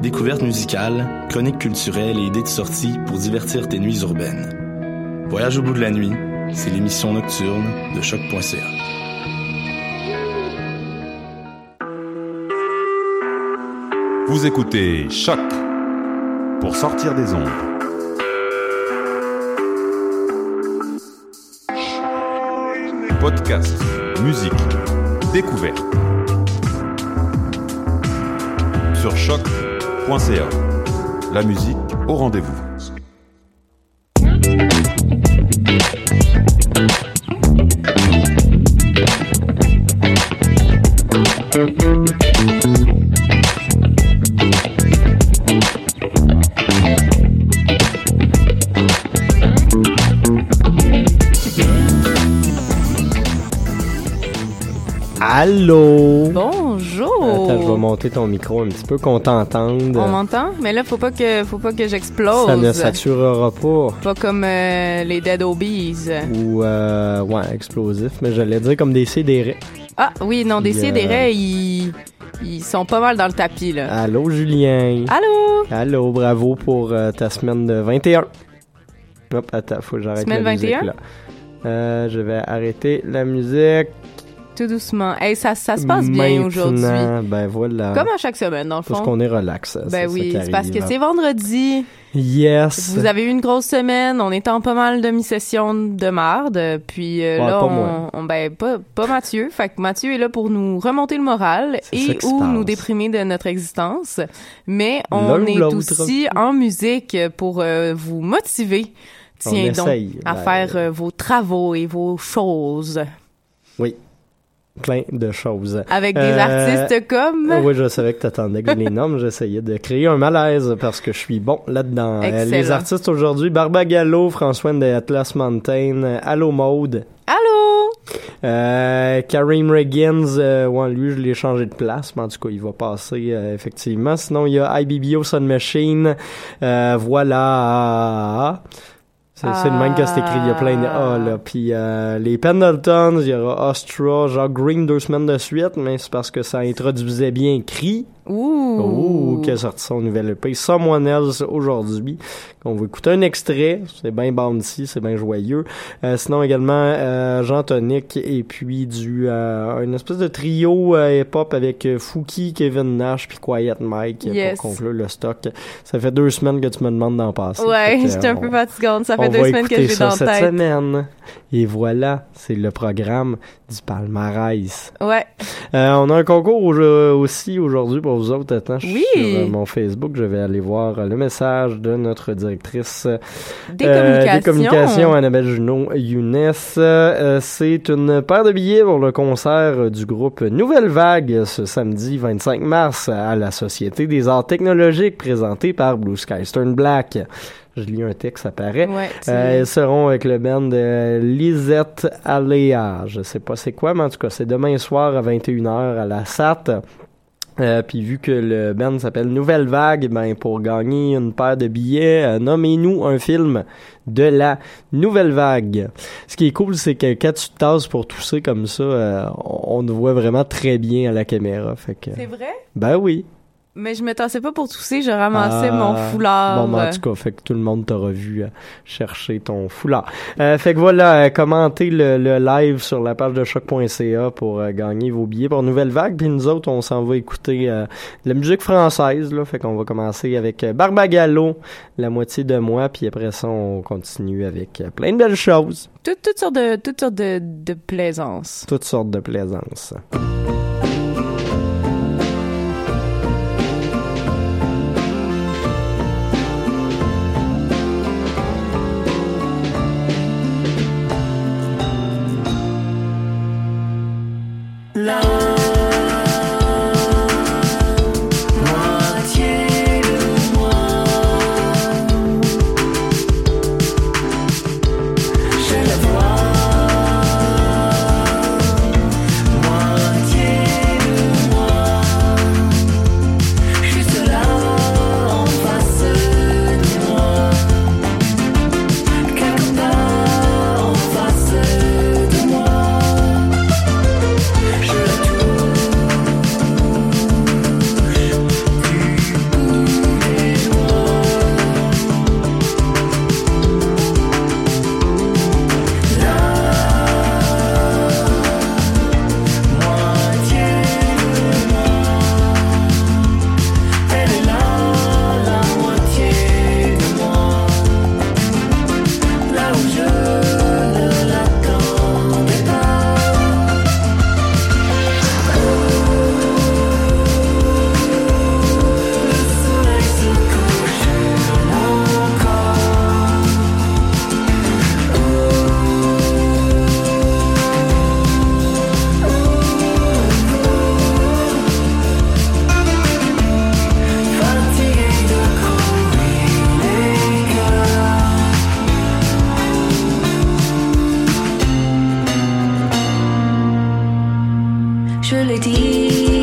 Découvertes musicales, chroniques culturelles et idées de sortie pour divertir tes nuits urbaines. Voyage au bout de la nuit, c'est l'émission nocturne de choc.ca. Vous écoutez Choc pour sortir des ondes. Podcast, musique, découverte. Sur choc.ca. La musique au rendez-vous. Ton micro un petit peu qu'on t'entende. On m'entend? Mais là, faut pas que, faut pas que j'explose. Ça ne saturera pas. Pas comme euh, les Dead Obies. Ou, euh, ouais, explosif, mais j'allais dire comme des CDR. Ah, oui, non, des CDR, ils, ils sont pas mal dans le tapis, là. Allô, Julien? Allô? Allô, bravo pour euh, ta semaine de 21. Hop, attends, faut que j'arrête la musique, 21? là. Euh, je vais arrêter la musique. Tout doucement. Hey, ça, ça se passe bien aujourd'hui. Ben voilà. Comme à chaque semaine, dans le Parce fond. qu'on est relax. Ben oui, c'est parce que c'est vendredi. Yes. Vous avez eu une grosse semaine. On est en pas mal de mi-session de marde. Puis euh, Ouais, là, pas on, moi. on- ben pas, pas Mathieu. Fait que Mathieu est là pour nous remonter le moral et ou nous déprimer de notre existence. Mais on est aussi en musique pour euh, vous motiver. On Tiens donc essaye, à ben, faire euh, vos travaux et vos choses Oui. Plein de choses. avec des Euh, artistes comme? Oui, je savais que t'attendais que les nomme. J'essayais de créer un malaise parce que je suis bon là-dedans. Euh, Excellent. les artistes aujourd'hui, Barbagallo, François de Atlas Mountain, euh, Allo Mode, Allô. euh, Kareem Riggins, euh, ouais, lui, je l'ai changé de place, mais en tout cas, il va passer, euh, effectivement. Sinon, il y a IBBO Sun Machine, euh, voilà. C'est le même que c'est écrit, il y a plein de A, là. Puis euh, les Pendletons, il y aura Astra, genre Green deux semaines de suite, mais c'est parce que ça introduisait bien écrit. Ouh. Oh, qui a sorti son nouvel EP Someone Else aujourd'hui. On va écouter un extrait. C'est bien bouncy, c'est bien joyeux. Euh, sinon également euh, Jean Tonic et puis du euh, une espèce de trio euh, hip-hop avec euh, Fouki, Kevin Nash puis Quiet Mike Yes. pour conclure le stock. Ça fait deux semaines que tu me demandes d'en passer. Ouais, j'étais un on- peu fatigante. Ça fait deux semaines que j'ai dans cette tête. semaine. Et voilà, c'est le programme du palmarès. Ouais. Euh, on a un concours au- aussi aujourd'hui pour vous autres. Attends, je suis sur euh, mon Facebook. Je vais aller voir euh, le message de notre directrice euh, Des euh, communications. des communications, Annabelle Junot Younes. Euh, c'est une paire de billets pour le concert du groupe Nouvelle Vague ce samedi 25 mars à la Société des Arts Technologiques présentée par Blue Sky Stern Black. Je lis un texte, ça paraît. Ouais, Euh, ils seront avec le band de Lisette Aléa. Je sais pas c'est quoi, mais en tout cas, c'est demain soir à 21h à la SAT. Euh, puis vu que le band s'appelle Nouvelle Vague, ben pour gagner une paire de billets, euh, nommez-nous un film de la Nouvelle Vague. Ce qui est cool, c'est que quand tu te tasses pour tousser comme ça, euh, on te voit vraiment très bien à la caméra. Fait que, C'est vrai? ben oui. Mais je me tassais pas pour tousser, je ramassais Ah, mon foulard. Bon, ben, en tout cas, fait que tout le monde t'aura vu euh, chercher ton foulard. Euh, fait que voilà, euh, commentez le, le live sur la page de choc.ca pour euh, gagner vos billets pour Nouvelle Vague. Puis nous autres, on s'en va écouter euh, la musique française. Là, fait qu'on va commencer avec Barbagallo, La moitié de moi. Puis après ça, on continue avec plein de belles choses. Toutes, toutes sortes de, toutes sortes de, de plaisance. Toutes sortes de plaisances. Je l'ai dit,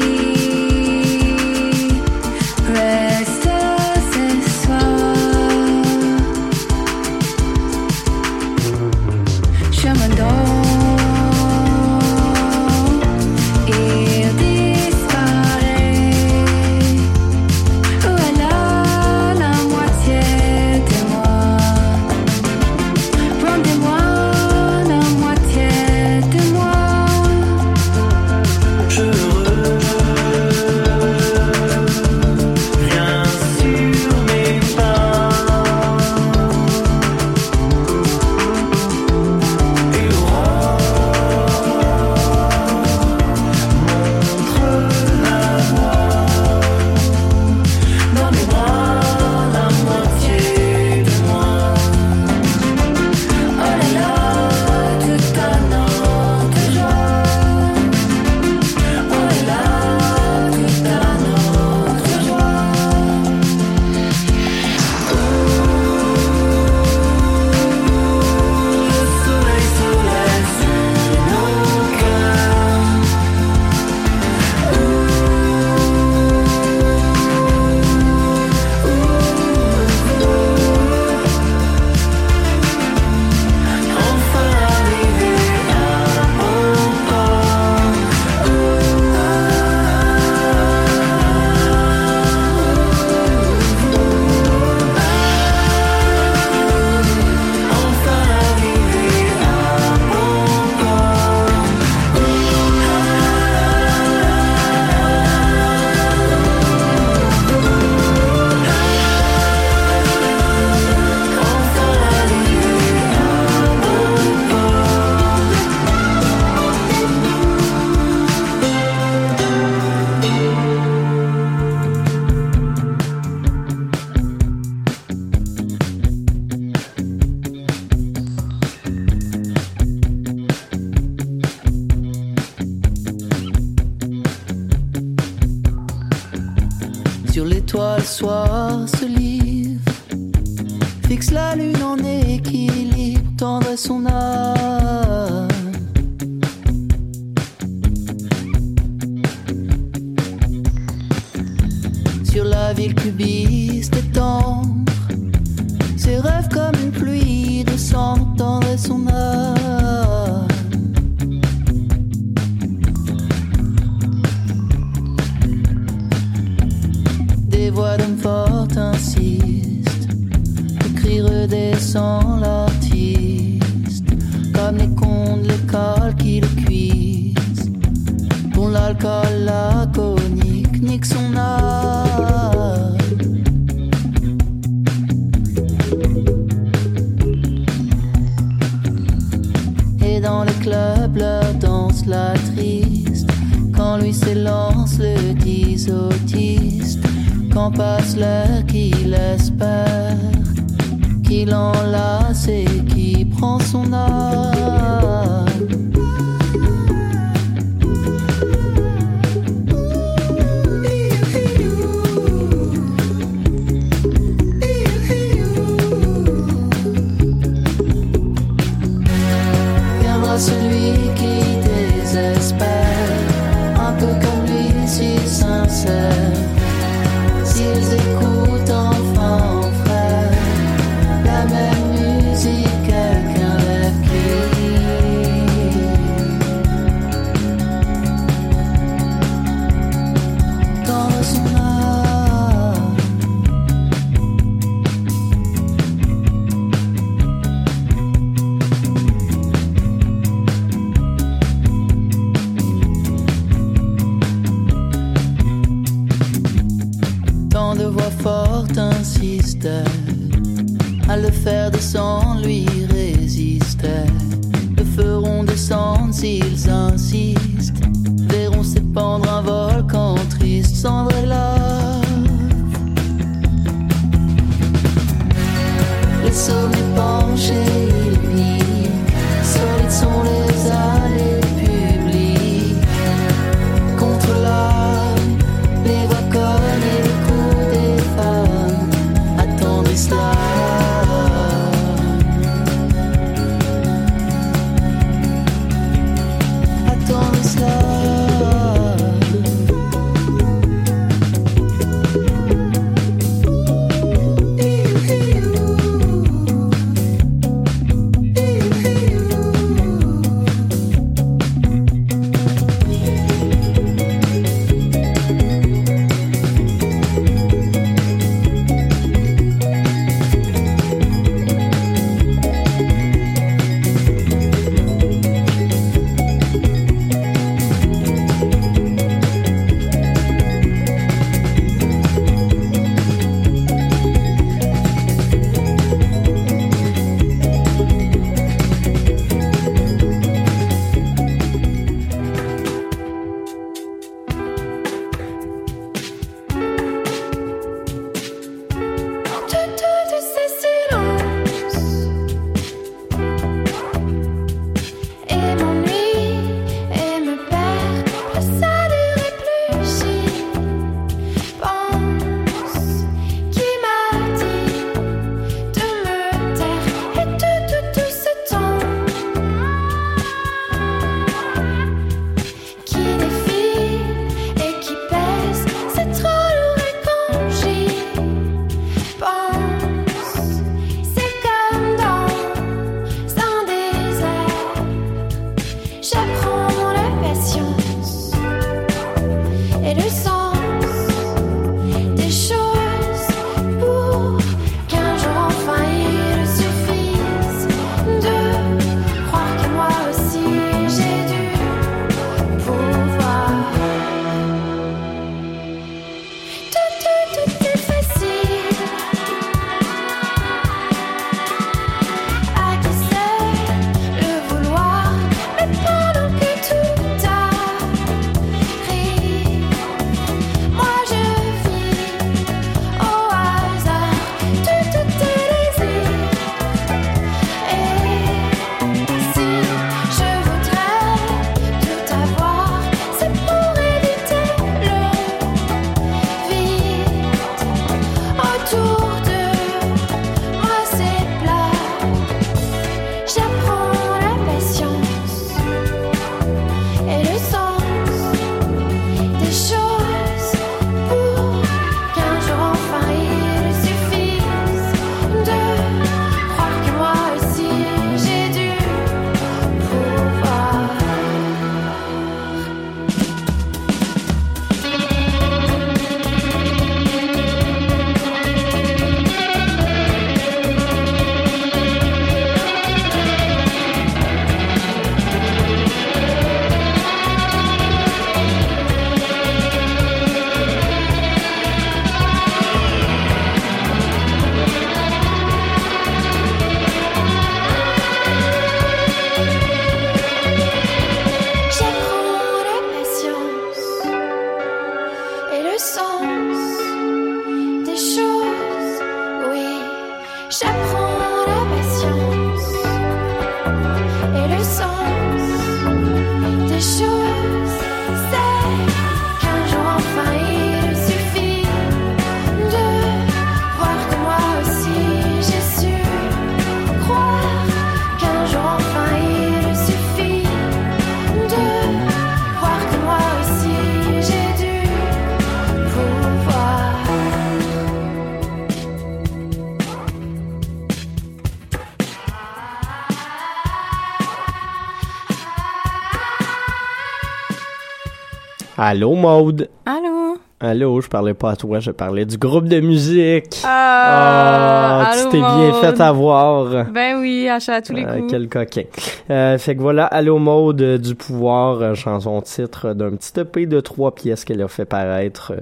Allô, Maude? Allô? Allô, je parlais pas à toi, je parlais du groupe de musique. Ah, Ah, allô, tu t'es bien fait avoir. Ben oui, à tous les Euh, coups. quel coquin. Euh, fait que voilà, Allô Mode euh, du pouvoir, euh, chanson titre d'un petit EP de trois pièces qu'elle a fait paraître euh,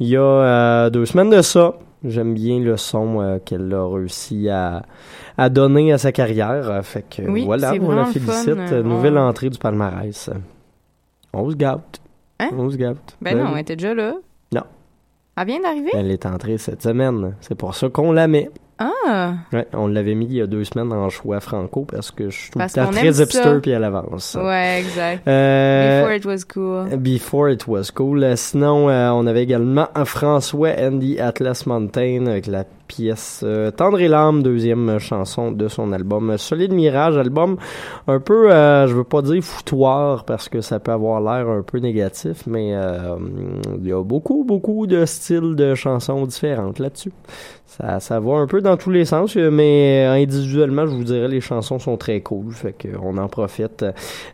il y a euh, deux semaines de ça. J'aime bien le son euh, qu'elle a réussi à, à donner à sa carrière. Euh, Fait que Oui, voilà, on la félicite. fun. Euh, Nouvelle entrée du palmarès. On se gâte. Hein? On se gâte. Ben non, oui. elle était déjà là. Non. Elle vient d'arriver? Elle est entrée cette semaine. C'est pour ça qu'on la met. Ah! Ouais, on l'avait mis il y a deux semaines en choix franco parce que je suis tout le temps très hipster puis à l'avance. Ouais, exact. Euh, Before it was cool. Before It Was Cool. Euh, Sinon, euh, on avait également un François Andy Atlas Mountain avec la pièce euh, Tendre et l'âme, deuxième chanson de son album Solide Mirage, album un peu, euh, je veux pas dire foutoir parce que ça peut avoir l'air un peu négatif, mais euh, il y a beaucoup, beaucoup de styles de chansons différentes là-dessus. Ça, ça va un peu dans tous les sens, euh, mais euh, individuellement, je vous dirais, les chansons sont très cool. Fait qu'on en profite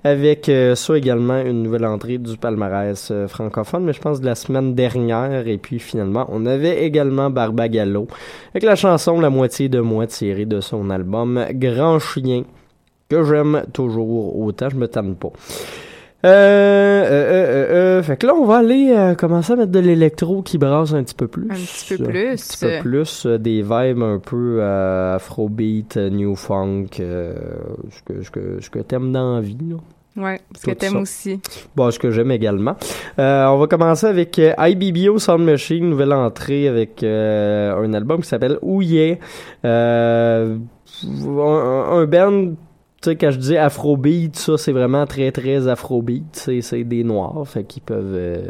avec ça également une nouvelle entrée du palmarès francophone, mais je pense de la semaine dernière. Et puis finalement, on avait également Barbagallo avec la chanson La moitié de moi tirée de son album Grand Chien que j'aime toujours autant, je me tanne pas. Euh, euh, euh, euh, fait que là, on va aller euh, commencer à mettre de l'électro qui brasse un petit peu plus. Un petit peu Un plus. petit peu plus, euh, des vibes un peu euh, afrobeat, euh, new funk, euh, ce que, ce que, ce que t'aimes dans la vie, là. Ouais, parce que t'aimes aussi. Bon, ce que j'aime également. Euh, on va commencer avec euh, IBBO Sound Machine, nouvelle entrée avec euh, un album qui s'appelle Ouye. Euh, un, un band, tu sais, quand je dis afrobeat, ça, c'est vraiment très, très afrobeat. C'est, c'est des noirs, fait qu'ils peuvent... euh,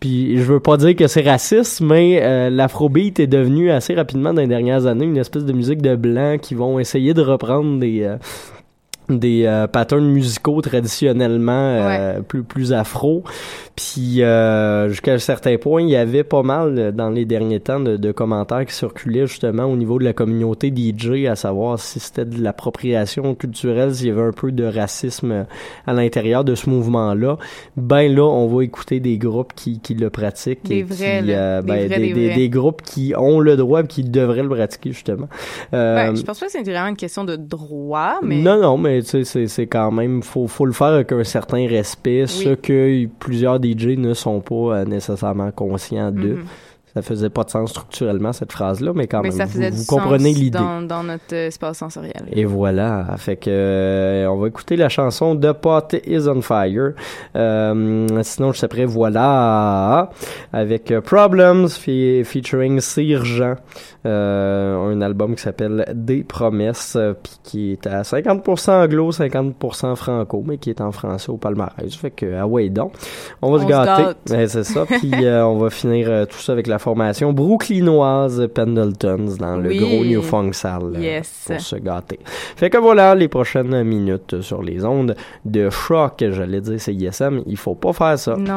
puis je veux pas dire que c'est raciste, mais euh, l'afrobeat est devenu assez rapidement dans les dernières années une espèce de musique de blancs qui vont essayer de reprendre des... euh, des euh, patterns musicaux traditionnellement euh, plus plus afro. Puis euh, jusqu'à un certain point il y avait pas mal euh, dans les derniers temps de, de commentaires qui circulaient justement au niveau de la communauté DJ à savoir si c'était de l'appropriation culturelle s'il y avait un peu de racisme euh, à l'intérieur de ce mouvement là ben là on va écouter des groupes qui, qui le pratiquent Des et vrais, qui, euh, Des ben, vrais, des, des des- des groupes qui ont le droit et qui devraient le pratiquer justement. Ouais, je pense pas que c'est vraiment une question de droit, mais. non, non, mais tu sais, c'est, quand même, faut, faut le faire avec un certain respect, ce que plusieurs DJ ne sont pas euh, nécessairement conscients d'eux. Mhm. Ça faisait pas de sens structurellement, cette phrase-là, mais quand mais même, ça vous, faisait vous du comprenez l'idée. Dans, dans notre espace sensoriel. Et voilà, fait que euh, on va écouter la chanson The Pot is on Fire. Euh, sinon, je sais voilà avec Problems fe- featuring Sir Jean, euh, un album qui s'appelle Des Promesses, puis qui est à 50% anglo, 50% franco, mais qui est en français au palmarès. Fait que ah ouais donc, on va On se gâter. Ouais, c'est ça. Puis on va finir tout ça avec la formation brooklynoise Pendletons dans le Oui. gros New Funk Salle euh, Yes. pour se gâter. Fait que voilà les prochaines minutes sur les ondes de choc. J'allais dire c'est ISM, il faut pas faire ça. Non.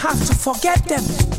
Have to forget them.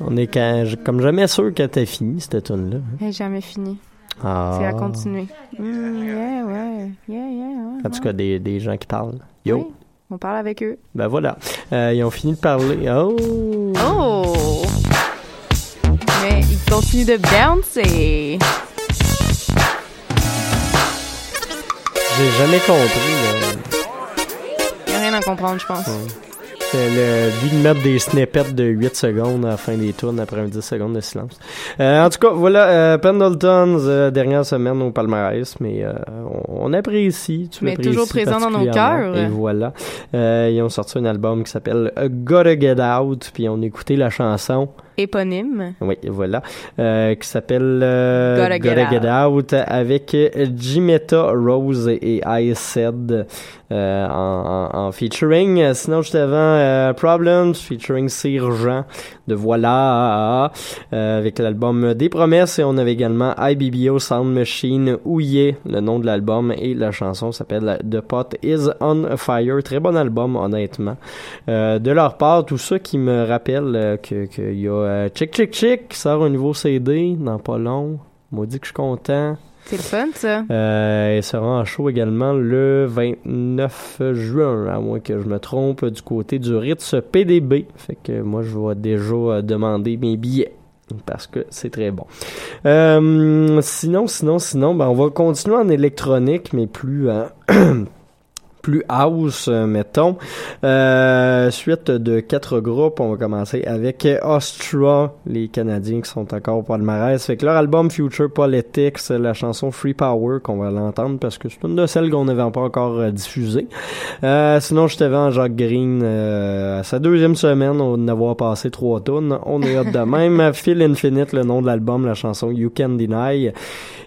On est quand- comme jamais sûr que t'as fini cette tune là Elle est jamais fini. Ah. C'est à continuer. Mm, yeah, ouais. Yeah, yeah, ouais. En tout cas, des, des gens qui parlent. Yo. Oui. On parle avec eux. Ben voilà. Euh, ils ont fini de parler. Oh! Oh! Mais ils continuent de bouncer. J'ai jamais compris. là. Il a rien à comprendre, je pense. C'est le but de mettre des snippets de 8 secondes à la fin des tours après un 10 secondes de silence. Euh, en tout cas, voilà, euh, Pendletons, euh, dernière semaine au palmarès, mais euh, on, on apprécie. Tu Mais toujours présent dans nos cœurs. Et voilà. Euh, ils ont sorti un album qui s'appelle Gotta Get Out, puis on a écouté la chanson. Éponyme. Oui, voilà. Euh, qui s'appelle euh, Gotta Get Get Out avec Jimetta Rose et I Said euh, en, en, featuring. Sinon, juste avant, euh, Problems featuring Sir-Jean de Voilà euh, avec l'album Des Promesses et on avait également IBBO Sound Machine Ouillé, le nom de l'album et la chanson s'appelle The Pot Is On Fire. Très bon album, honnêtement. Euh, de leur part, tout ça qui me rappelle euh, que qu'il y a Chick Chick Chick qui sort un nouveau CD dans pas long. Maudit que je suis content. C'est le fun, ça. Euh, sera en show également le 29 juin, à moins que je me trompe, du côté du Ritz PDB. Fait que moi, je vais déjà euh, demander mes billets. Parce que c'est très bon. Euh, sinon, sinon, sinon, ben on va continuer en électronique, mais plus euh, plus house, euh, mettons. Euh, suite de quatre groupes, on va commencer avec Ostra, les Canadiens qui sont encore au palmarès. Fait que leur album Future Politics, la chanson Free Power, qu'on va l'entendre parce que c'est une de celles qu'on n'avait pas encore euh, diffusées. Euh, sinon, je t'avais en Jacques Green euh, à sa deuxième semaine, on avoir passé trois tonnes. On est hâte de même. Phil Infinite, le nom de l'album, la chanson You Can Deny.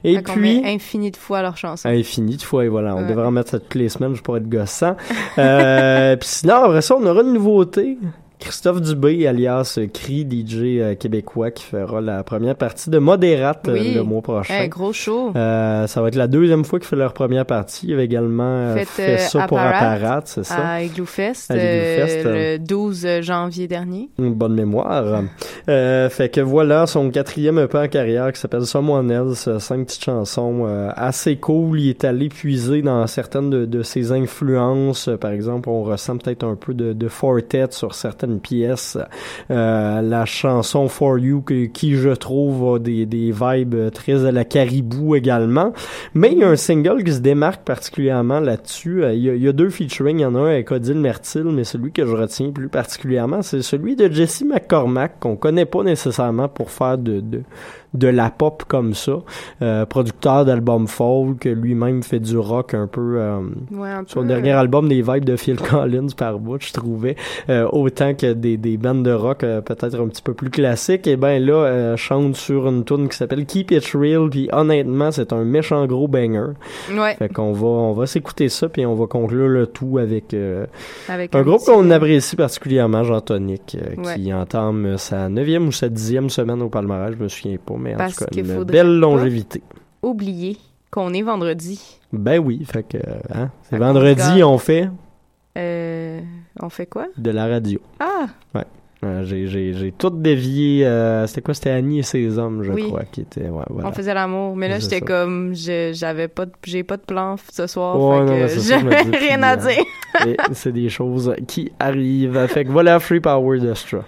Et Fait puis... met infini de fois leur chanson. Infini de fois, et voilà. On Ouais. devrait en mettre ça toutes les semaines, je pourrais être gossant. Euh, Puis sinon, après ça, on aura une nouveauté. Christophe Dubé, alias euh, Cri, DJ euh, québécois, qui fera la première partie de Modérate euh, Oui. le mois prochain. Hey, gros show. Euh, ça va être la deuxième fois qu'il fait leur première partie. Il avait également Faites, fait ça pour Apparat c'est ça? À Igloo Fest, À Igloo euh, le 12 janvier dernier. Une bonne mémoire. Euh, fait que voilà son quatrième EP en carrière qui s'appelle Someone Else, cinq petites chansons assez cool. Il est allé puiser dans certaines de, de ses influences. Par exemple, on ressent peut-être un peu de, de Fortet sur certaines pièces. Euh, la chanson For You qui je trouve a des, des vibes très à la caribou également. Mais il y a un single qui se démarque particulièrement là-dessus. Euh, Il y, a, il y a deux featuring. Il y en a un avec Odile Mertil, mais celui que je retiens plus particulièrement, c'est celui de Jesse McCormack, qu'on connaît pas nécessairement pour faire de, de, de la pop comme ça. Euh, producteur d'albums folk, lui-même fait du rock un peu... euh, Ouais, un son peu. dernier album, des vibes de Phil Collins par bout, je trouvais, euh, autant que des, des bandes de rock euh, peut-être un petit peu plus classiques, et ben là, euh, chante sur une tune qui s'appelle Keep It Real, puis honnêtement, c'est un méchant gros banger. Ouais. Fait qu'on va, on va s'écouter ça, puis on va conclure le tout avec, euh, Avec un, un groupe qu'on apprécie particulièrement, Jean Tonic, Ouais. qui entame sa neuvième ou sa dixième semaine au palmarès, je me souviens pas, mais en Parce tout cas, qu'il une faudrait belle longévité. Oublier qu'on est vendredi. Ben oui, fait que, hein, c'est Fait qu'on vendredi, regarde. on fait... Euh, On fait quoi? de la radio. Ah! Ouais. Euh, j'ai, j'ai, j'ai tout dévié. euh, c'était quoi? C'était Annie et ses hommes, je Oui. crois, qui étaient. Ouais, voilà. On faisait l'amour. Mais là, C'est j'étais ça. comme, je- j'avais pas de, j'ai pas de plan f- ce soir. Ouais, fait non, que mais c'est ça, je me j'avais dis, rien à euh, dire. Et c'est des choses qui arrivent. Fait que voilà, Free Power d'Astra.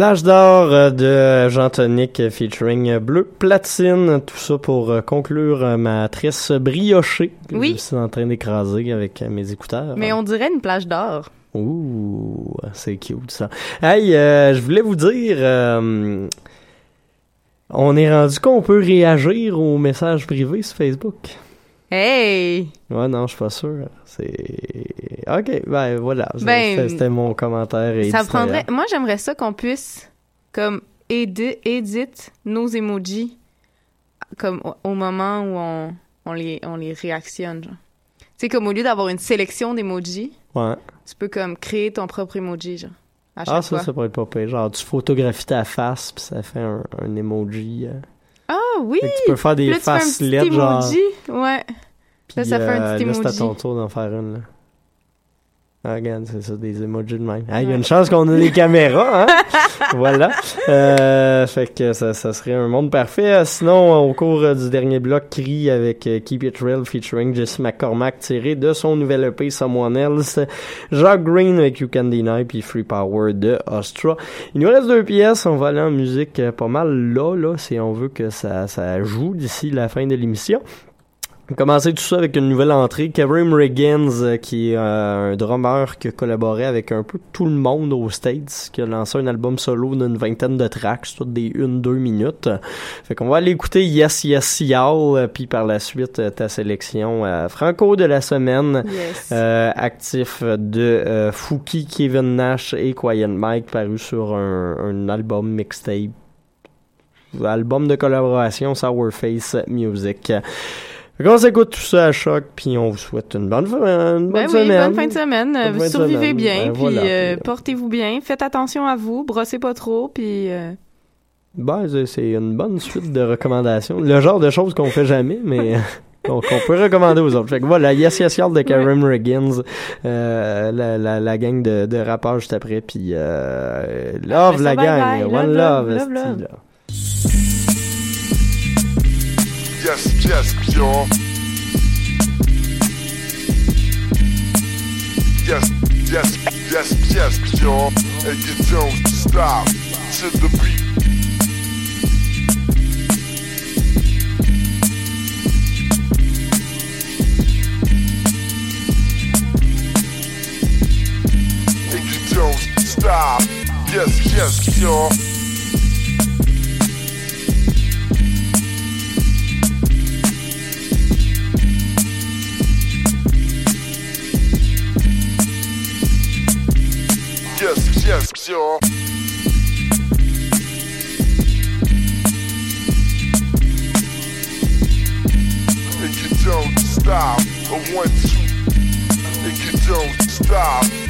Plage d'or euh, de Jean Tonic euh, featuring euh, Bleu Platine, tout ça pour conclure ma tresse briochée que Oui. je suis en train d'écraser avec mes écouteurs. Mais on dirait une plage d'or. Ouh, c'est cute ça. Hey, euh, je voulais vous dire, euh, on est rendu qu'on peut réagir aux messages privés sur Facebook. Hey! Ouais, non, je suis pas sûr. C'est... Ok, ben voilà. Ben, c'était- C'était mon commentaire. Ça prendrait. Moi, j'aimerais ça qu'on puisse, comme, aider, edit nos emojis, comme au, au moment où on, on, les, on les réactionne. genre. Tu sais, comme au lieu d'avoir une sélection d'emojis, Ouais. tu peux comme créer ton propre emoji, genre. À chaque Ah, ça, fois. ça pourrait être pas pire. Genre, tu photographies ta face, puis ça fait un, un emoji. euh. Oui! Que tu peux faire des Puis faces petit LED, genre. Ouais. Là, ça Puis, fait un euh, petit Là, c'est à ton tour d'en faire une, là. Ah, regarde, c'est ça, des emojis de même. Ah, il y a une chance qu'on a des caméras, hein? voilà. Euh, fait que ça, ça serait un monde parfait. Sinon, au cours euh, du dernier bloc, Cri avec euh, Keep It Real featuring Jesse McCormack tiré de son nouvel EP Someone Else. Jacques Green avec You Can Deny puis Free Power de Ostra. Il nous reste deux pièces. On va aller en musique euh, pas mal là, là, si on veut que ça, ça joue d'ici la fin de l'émission. On tout ça avec une nouvelle entrée. Kevin Riggins, euh, qui est euh, un drummer qui a collaboré avec un peu tout le monde aux States, qui a lancé un album solo d'une vingtaine de tracks, toutes des une, deux minutes. Fait qu'on va aller écouter Yes Yes Y'all, euh, puis par la suite ta sélection euh, Franco de la semaine, Yes. euh, actif de Fouki, Kevin Nash et Quiet Mike, paru sur un, un album mixtape album de collaboration Sourface Music. Qu'on s'écoute tout ça à choc, puis on vous souhaite une bonne, fin- une bonne Ben oui, semaine. bonne fin de semaine. Bonne Survivez semaine. bien, Ben puis voilà, euh, portez-vous bien. Faites attention à vous, brossez pas trop, puis... euh, Ben, c'est- une bonne suite de recommandations. Le genre de choses qu'on fait jamais, mais qu'on qu'on peut recommander aux autres. Fait que voilà, Yes Yes Y'all de Karen Riggins, euh, la, la, la gang de, de rappeurs juste après, puis euh, Love la gang, bye. One Love, Love, love, esti, love. là. Yes, yes, y'all. Yes, yes, yes, yes, y'all. Get Jones to stop. To the beat. Get Jones to stop. Yes, yes, y'all. digestion. And you don't stop. A one, two. And you don't stop.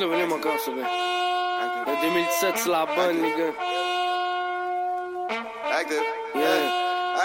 que le volume encore, c'est vrai. Le 2017, c'est la bonne, les gars. Active. Yeah.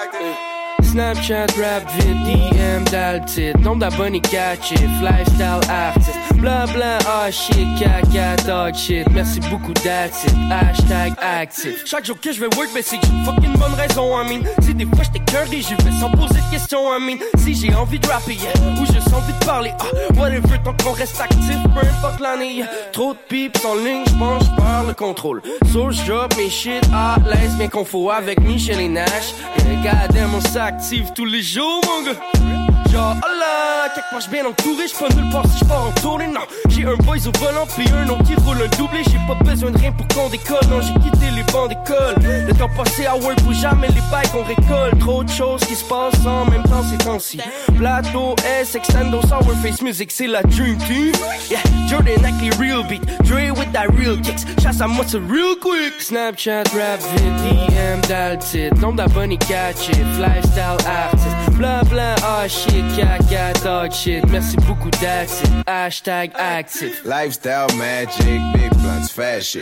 Active. Snapchat, rap, vite, DM, dalle. Nombre d'abonnés lifestyle artiste. Bla bla, ah shit, caca, dog shit. Merci beaucoup, that's it. Hashtag actif. Chaque jour que je vais work, ben c'est que j'ai une fucking bonne raison, I mean. Si des fois j'étais curry, j'y vais sans poser de questions, I mean. Si j'ai envie de rapper, yeah, ou juste envie de parler, ah, whatever, tant qu'on reste actif, peu importe l'année. Trop de pips en ligne, j'pense, j'perds le contrôle. So j'drop mes shit à l'aise, bien qu'on faut avec Michel et Nash. Yeah, goddamn, on s'active tous les jours, mon gars. Oh là, quelque part j'suis bien entouré, pas nulle part si j'pars en tournée, non. J'ai un boys au volant, puis un autre qui roule un doublé, j'ai pas besoin de rien pour qu'on décolle, non, j'ai quitté les bancs d'école. Le temps passé à work pour jamais les bails qu'on récolte, trop de choses qui se passent en même temps ces temps-ci. Plateau, S, Extendo, Sour Face Music, c'est la Dream Team. Yeah, Jordan avec les real beat, Dre with that real kicks, chasse à moi c'est real quick. Snapchat, rap, DM, dans le titre, nombre d'abonnés catch it, lifestyle artist, bla bla, ah shit, shit, merci beaucoup, that's hashtag actif. Lifestyle magic, big blunts, fast shit.